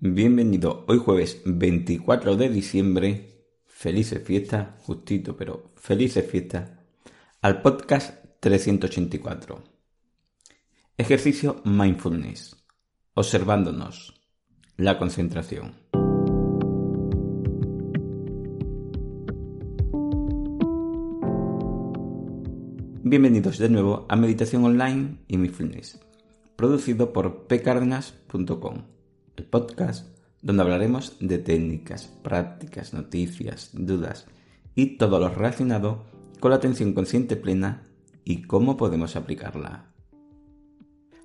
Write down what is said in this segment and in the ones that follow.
Bienvenido hoy jueves 24 de diciembre, felices fiestas, justito, pero felices fiestas, al podcast 384. Ejercicio Mindfulness, observándonos, la concentración. Bienvenidos de nuevo a Meditación Online y Mindfulness, producido por pcardenas.com el podcast donde hablaremos de técnicas, prácticas, noticias, dudas y todo lo relacionado con la atención consciente plena y cómo podemos aplicarla.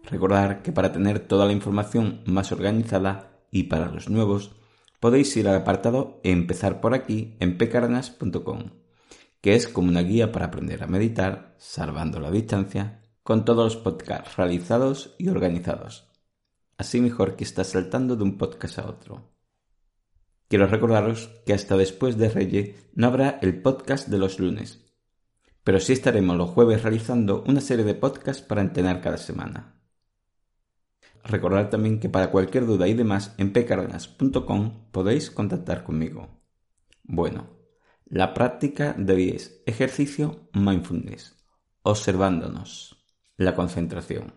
Recordar que para tener toda la información más organizada y para los nuevos, podéis ir al apartado Empezar por aquí en pecarnas.com, que es como una guía para aprender a meditar, salvando la distancia, con todos los podcasts realizados y organizados así mejor que está saltando de un podcast a otro. Quiero recordaros que hasta después de Reyes no habrá el podcast de los lunes, pero sí estaremos los jueves realizando una serie de podcasts para entrenar cada semana. Recordad también que para cualquier duda y demás en pcardenas.com podéis contactar conmigo. Bueno, la práctica de hoy es ejercicio mindfulness, observándonos, la concentración.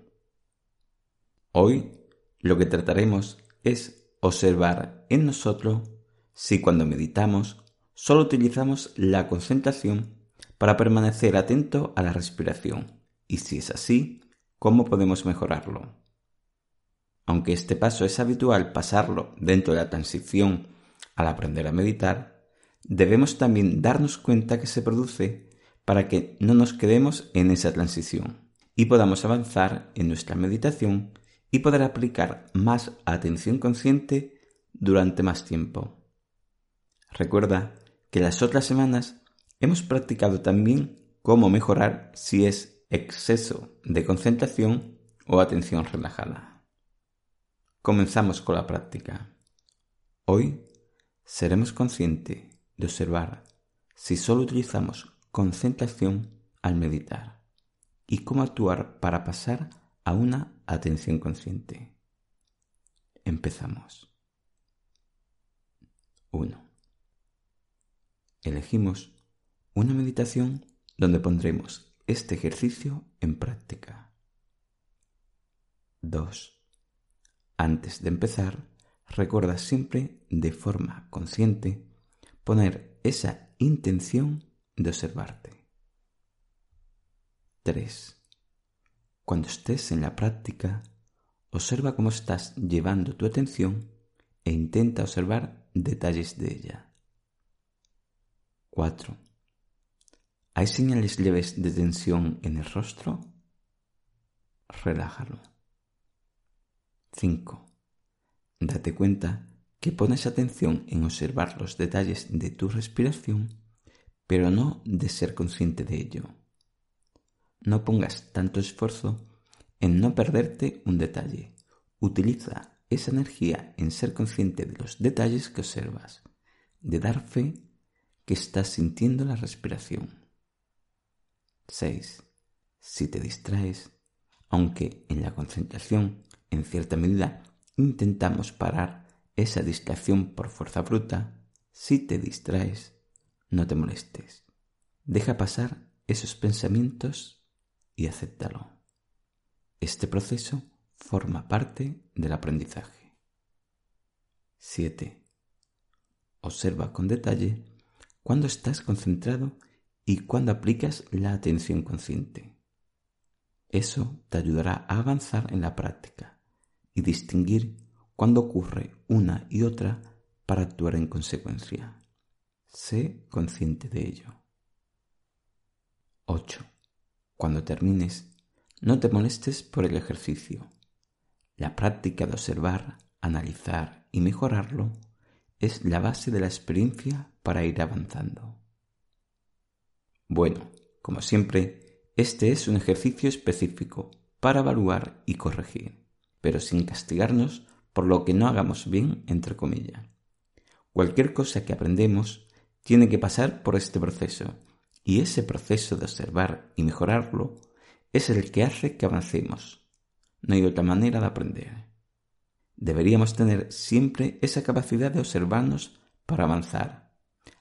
Hoy lo que trataremos es observar en nosotros si cuando meditamos solo utilizamos la concentración para permanecer atento a la respiración y si es así, cómo podemos mejorarlo. Aunque este paso es habitual pasarlo dentro de la transición al aprender a meditar, debemos también darnos cuenta que se produce para que no nos quedemos en esa transición y podamos avanzar en nuestra meditación y poder aplicar más atención consciente durante más tiempo. Recuerda que las otras semanas hemos practicado también cómo mejorar si es exceso de concentración o atención relajada. Comenzamos con la práctica. Hoy seremos conscientes de observar si solo utilizamos concentración al meditar y cómo actuar para pasar a una atención consciente. Empezamos. 1. Elegimos una meditación donde pondremos este ejercicio en práctica. 2. Antes de empezar, recuerda siempre de forma consciente poner esa intención de observarte. 3. Cuando estés en la práctica, observa cómo estás llevando tu atención e intenta observar detalles de ella. 4. ¿Hay señales leves de tensión en el rostro? Relájalo. 5. Date cuenta que pones atención en observar los detalles de tu respiración, pero no de ser consciente de ello no pongas tanto esfuerzo en no perderte un detalle. Utiliza esa energía en ser consciente de los detalles que observas, de dar fe que estás sintiendo la respiración. 6. Si te distraes, aunque en la concentración, en cierta medida, intentamos parar esa distracción por fuerza bruta, si te distraes, no te molestes. Deja pasar esos pensamientos y acéptalo. Este proceso forma parte del aprendizaje. 7. Observa con detalle cuando estás concentrado y cuando aplicas la atención consciente. Eso te ayudará a avanzar en la práctica y distinguir cuando ocurre una y otra para actuar en consecuencia. Sé consciente de ello. 8. Cuando termines, no te molestes por el ejercicio. La práctica de observar, analizar y mejorarlo es la base de la experiencia para ir avanzando. Bueno, como siempre, este es un ejercicio específico para evaluar y corregir, pero sin castigarnos por lo que no hagamos bien, entre comillas. Cualquier cosa que aprendemos tiene que pasar por este proceso y ese proceso de observar y mejorarlo es el que hace que avancemos. No hay otra manera de aprender. Deberíamos tener siempre esa capacidad de observarnos para avanzar.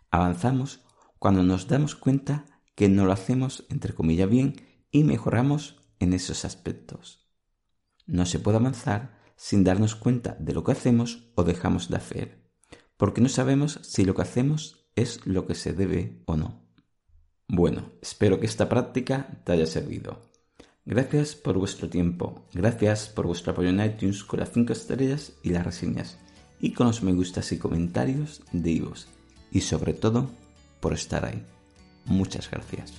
Avanzamos cuando nos damos cuenta que no lo hacemos entre comillas bien y mejoramos en esos aspectos. No se puede avanzar sin darnos cuenta de lo que hacemos o dejamos de hacer, porque no sabemos si lo que hacemos es lo que se debe o no. Bueno, espero que esta práctica te haya servido. Gracias por vuestro tiempo, gracias por vuestro apoyo en iTunes con las 5 estrellas y las reseñas, y con los me gustas y comentarios de vos, y sobre todo por estar ahí. Muchas gracias.